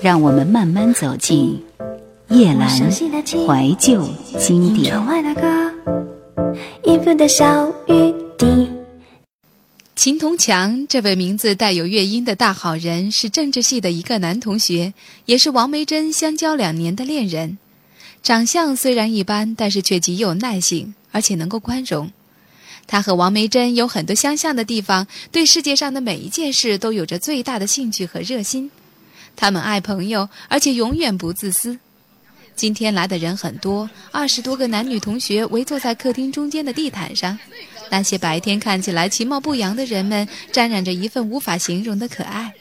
让我们慢慢走进叶阑怀旧经典。秦同强这位名字带有乐音的大好人，是政治系的一个男同学，也是王梅珍相交两年的恋人。长相虽然一般，但是却极有耐性，而且能够宽容。他和王梅珍有很多相像的地方，对世界上的每一件事都有着最大的兴趣和热心。他们爱朋友，而且永远不自私。今天来的人很多，二十多个男女同学围坐在客厅中间的地毯上。那些白天看起来其貌不扬的人们，沾染着一份无法形容的可爱。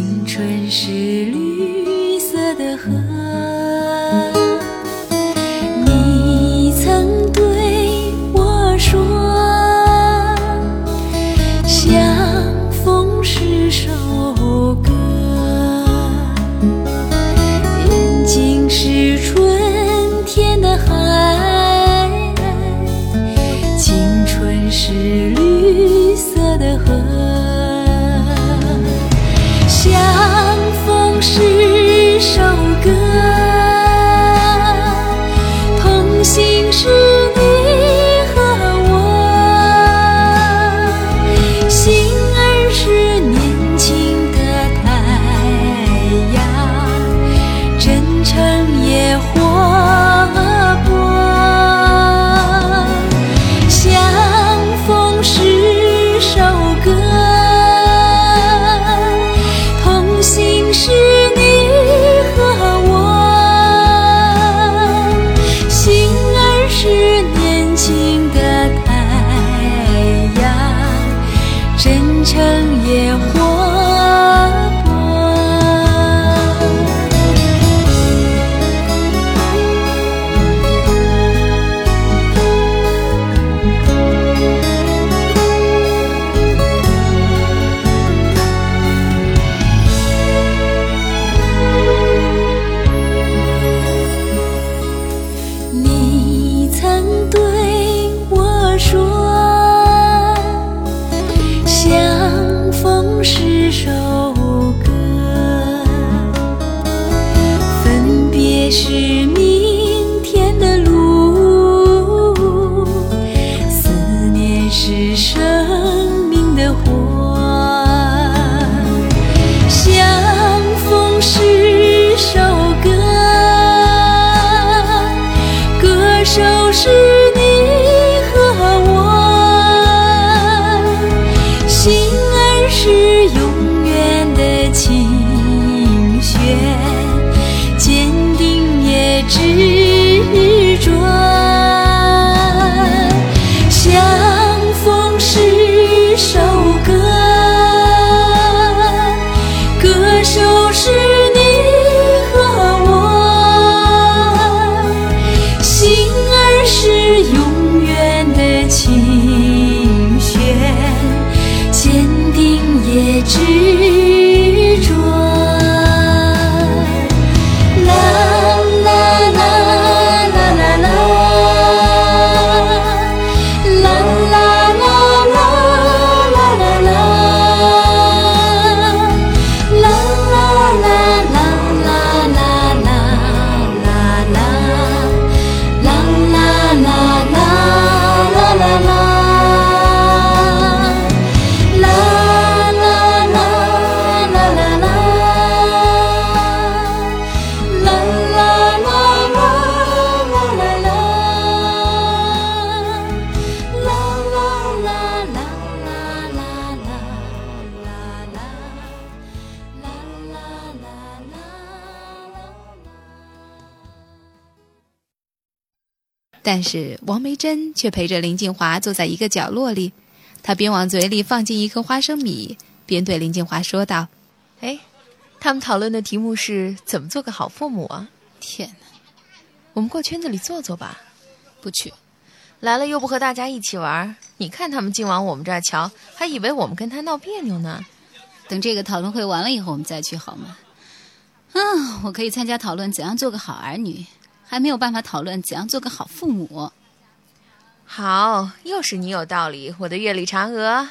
青春是绿色的河。是。但是王梅珍却陪着林静华坐在一个角落里，她边往嘴里放进一颗花生米，边对林静华说道：“哎，他们讨论的题目是怎么做个好父母啊？天哪，我们过圈子里坐坐吧。不去，来了又不和大家一起玩。你看他们净往我们这儿瞧，还以为我们跟他闹别扭呢。等这个讨论会完了以后，我们再去好吗？嗯，我可以参加讨论怎样做个好儿女，还没有办法讨论怎样做个好父母。”好，又是你有道理，我的月里嫦娥。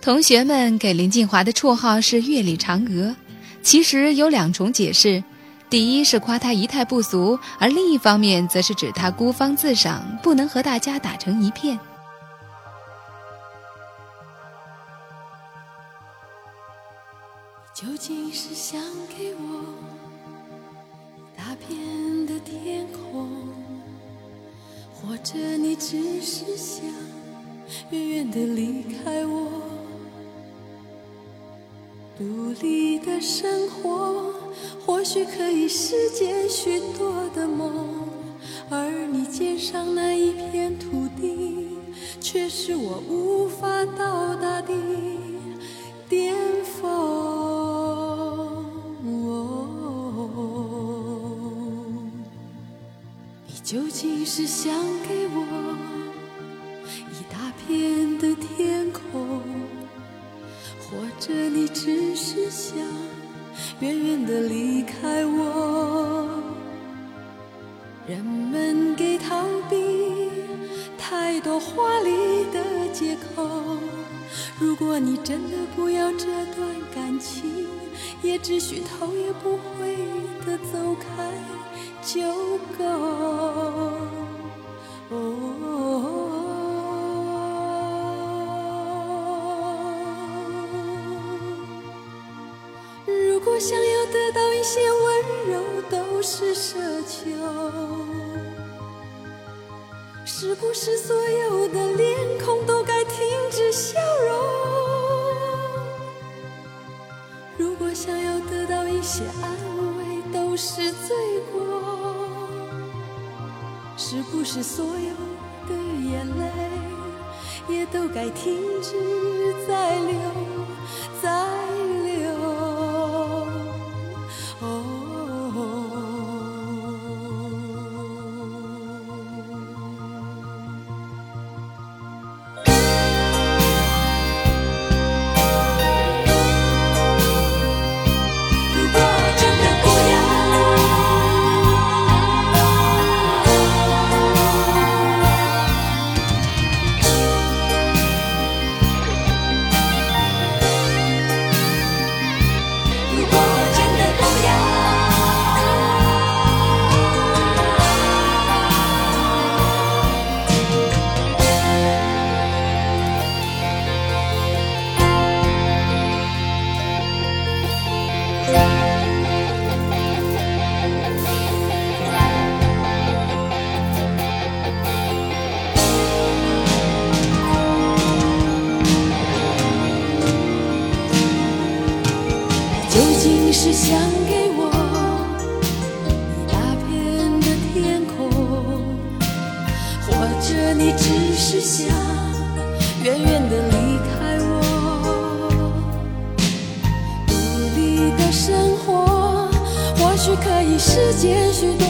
同学们给林静华的绰号是月里嫦娥，其实有两重解释：第一是夸她仪态不俗，而另一方面则是指她孤芳自赏，不能和大家打成一片。究竟是想给我或者你只是想远远的离开我，独立的生活或许可以实现许多的梦，而你肩上那一片土地，却是我无法到达的巅峰。究竟是想给我一大片的天空，或者你只是想远远的离开我？人们给逃避太多华丽的借口。如果你真的不要这段感情，也只许头也不回的走开。就够。哦如果想要得到一些温柔，都是奢求，是不是所有的脸孔都该停止笑容？如果想要得到一些安慰，都是罪过。是不是所有的眼泪也都该停止再流，再世间许多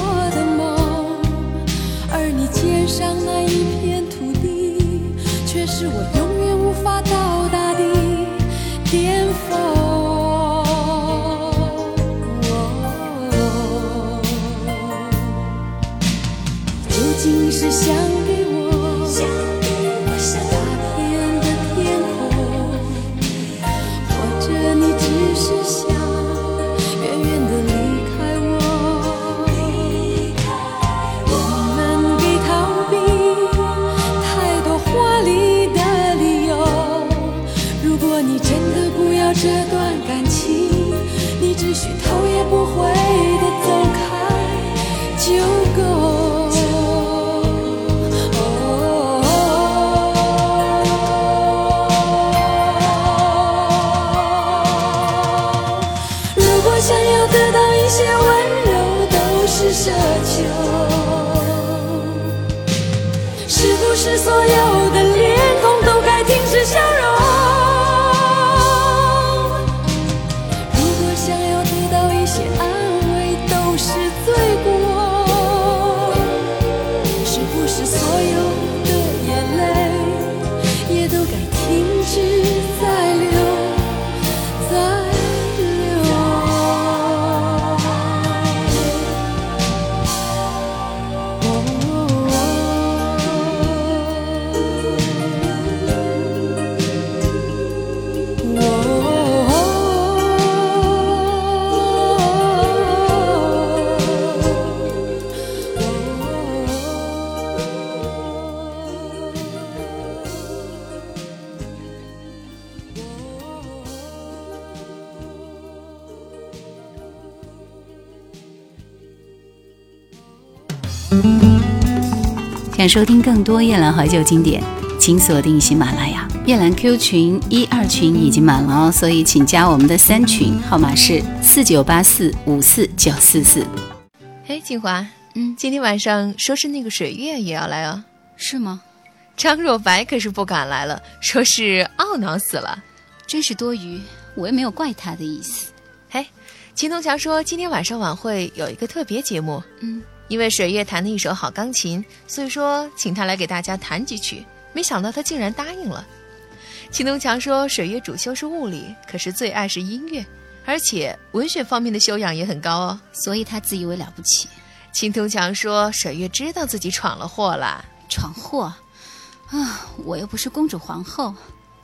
想收听更多夜兰怀旧经典，请锁定喜马拉雅。夜兰 Q 群一二群已经满了哦，所以请加我们的三群，号码是四九八四五四九四四。嘿，金华，嗯，今天晚上说是那个水月也要来哦。是吗？张若白可是不敢来了，说是懊恼死了。真是多余，我又没有怪他的意思。嘿，秦东强说今天晚上晚会有一个特别节目，嗯，因为水月弹的一手好钢琴，所以说请他来给大家弹几曲。没想到他竟然答应了。秦东强说水月主修是物理，可是最爱是音乐，而且文学方面的修养也很高哦。所以他自以为了不起。秦东强说水月知道自己闯了祸了。闯祸啊！我又不是公主皇后，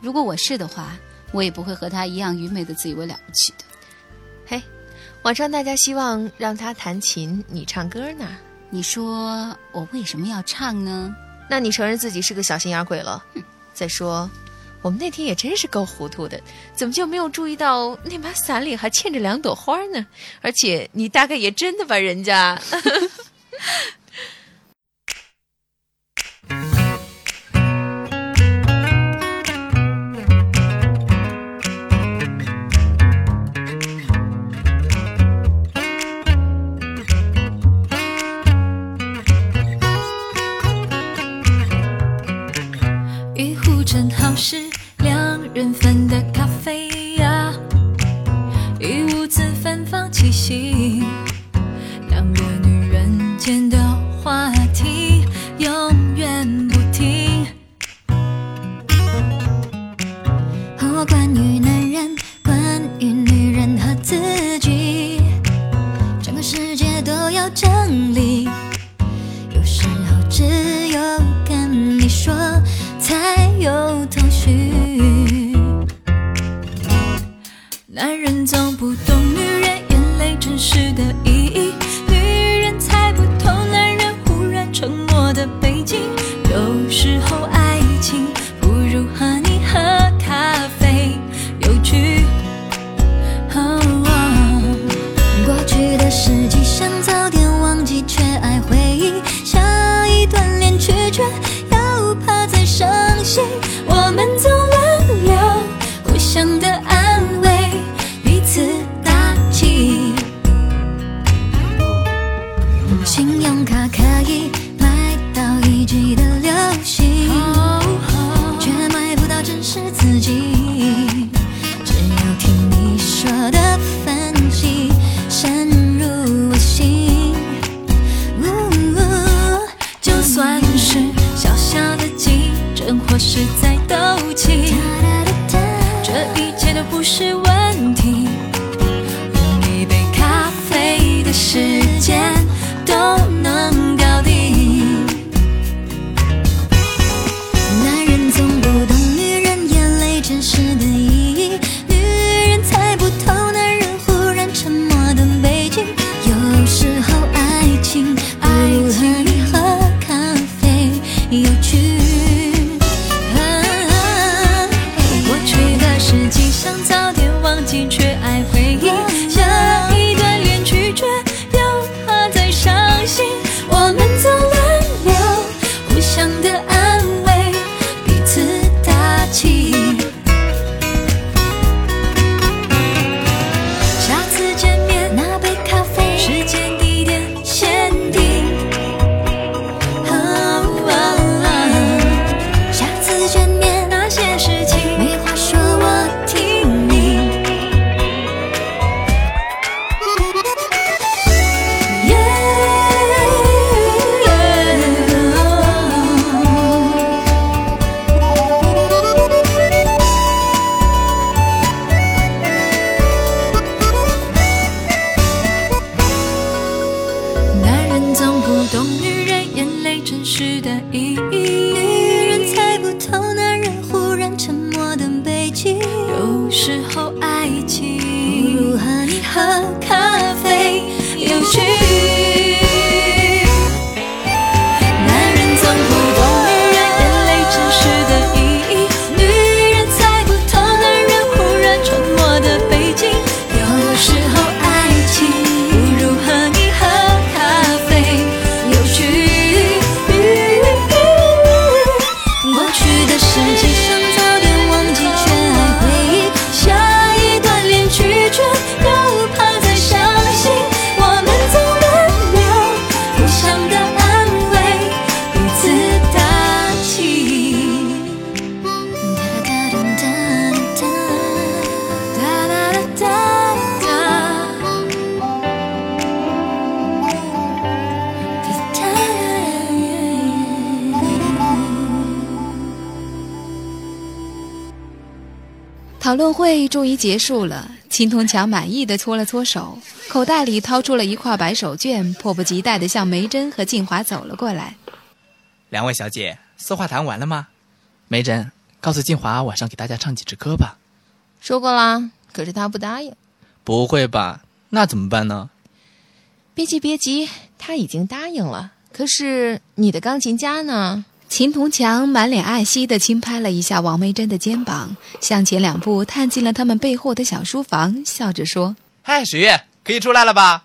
如果我是的话，我也不会和他一样愚昧的自以为了不起的。嘿，网上大家希望让他弹琴，你唱歌呢？你说我为什么要唱呢？那你承认自己是个小心眼鬼了？再说，我们那天也真是够糊涂的，怎么就没有注意到那把伞里还嵌着两朵花呢？而且你大概也真的把人家。最后爱讨论会终于结束了，青铜强满意的搓了搓手，口袋里掏出了一块白手绢，迫不及待的向梅珍和静华走了过来。两位小姐，私话谈完了吗？梅珍，告诉静华晚上给大家唱几支歌吧。说过啦，可是他不答应。不会吧？那怎么办呢？别急别急，他已经答应了。可是你的钢琴家呢？秦同强满脸爱惜地轻拍了一下王梅珍的肩膀，向前两步探进了他们背后的小书房，笑着说：“嗨，水月，可以出来了吧？”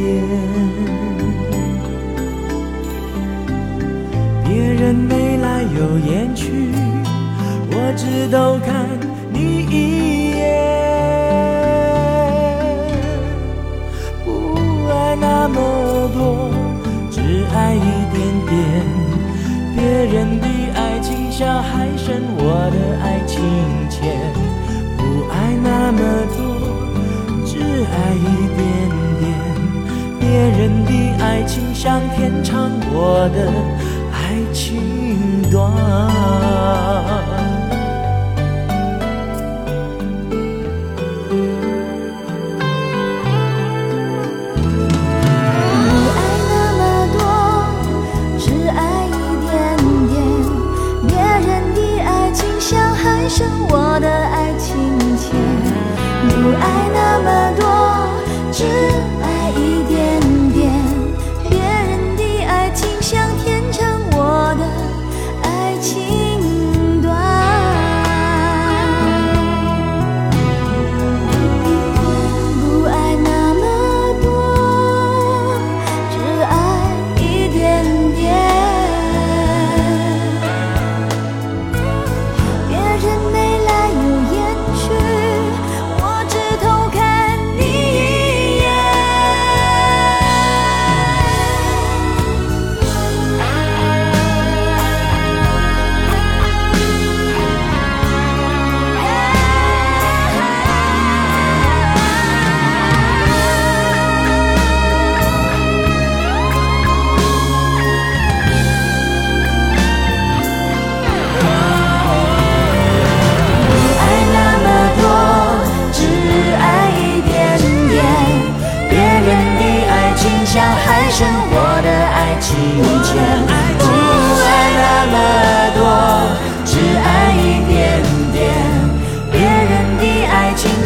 点。眉来又眼去，我只都看你一眼。不爱那么多，只爱一点点。别人的爱情像海深，我的爱情浅。不爱那么多，只爱一点。别人的爱情像天长，我的爱。情短，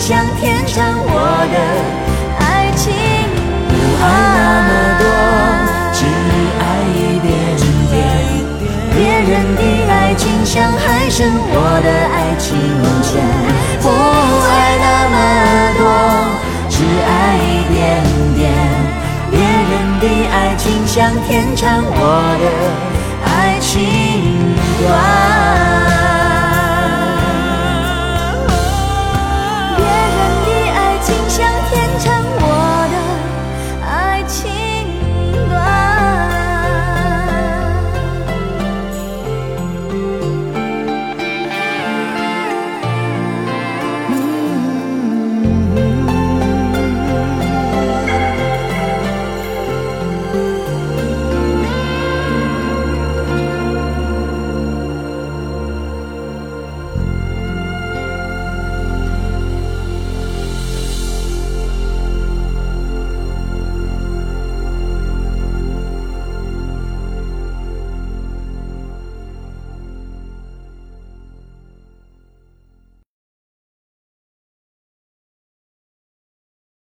像天长我的爱情不爱那么多只爱一点点别人的爱情像海深我的爱情浅不爱那么多只爱一点点别人的爱情像天长我的爱情短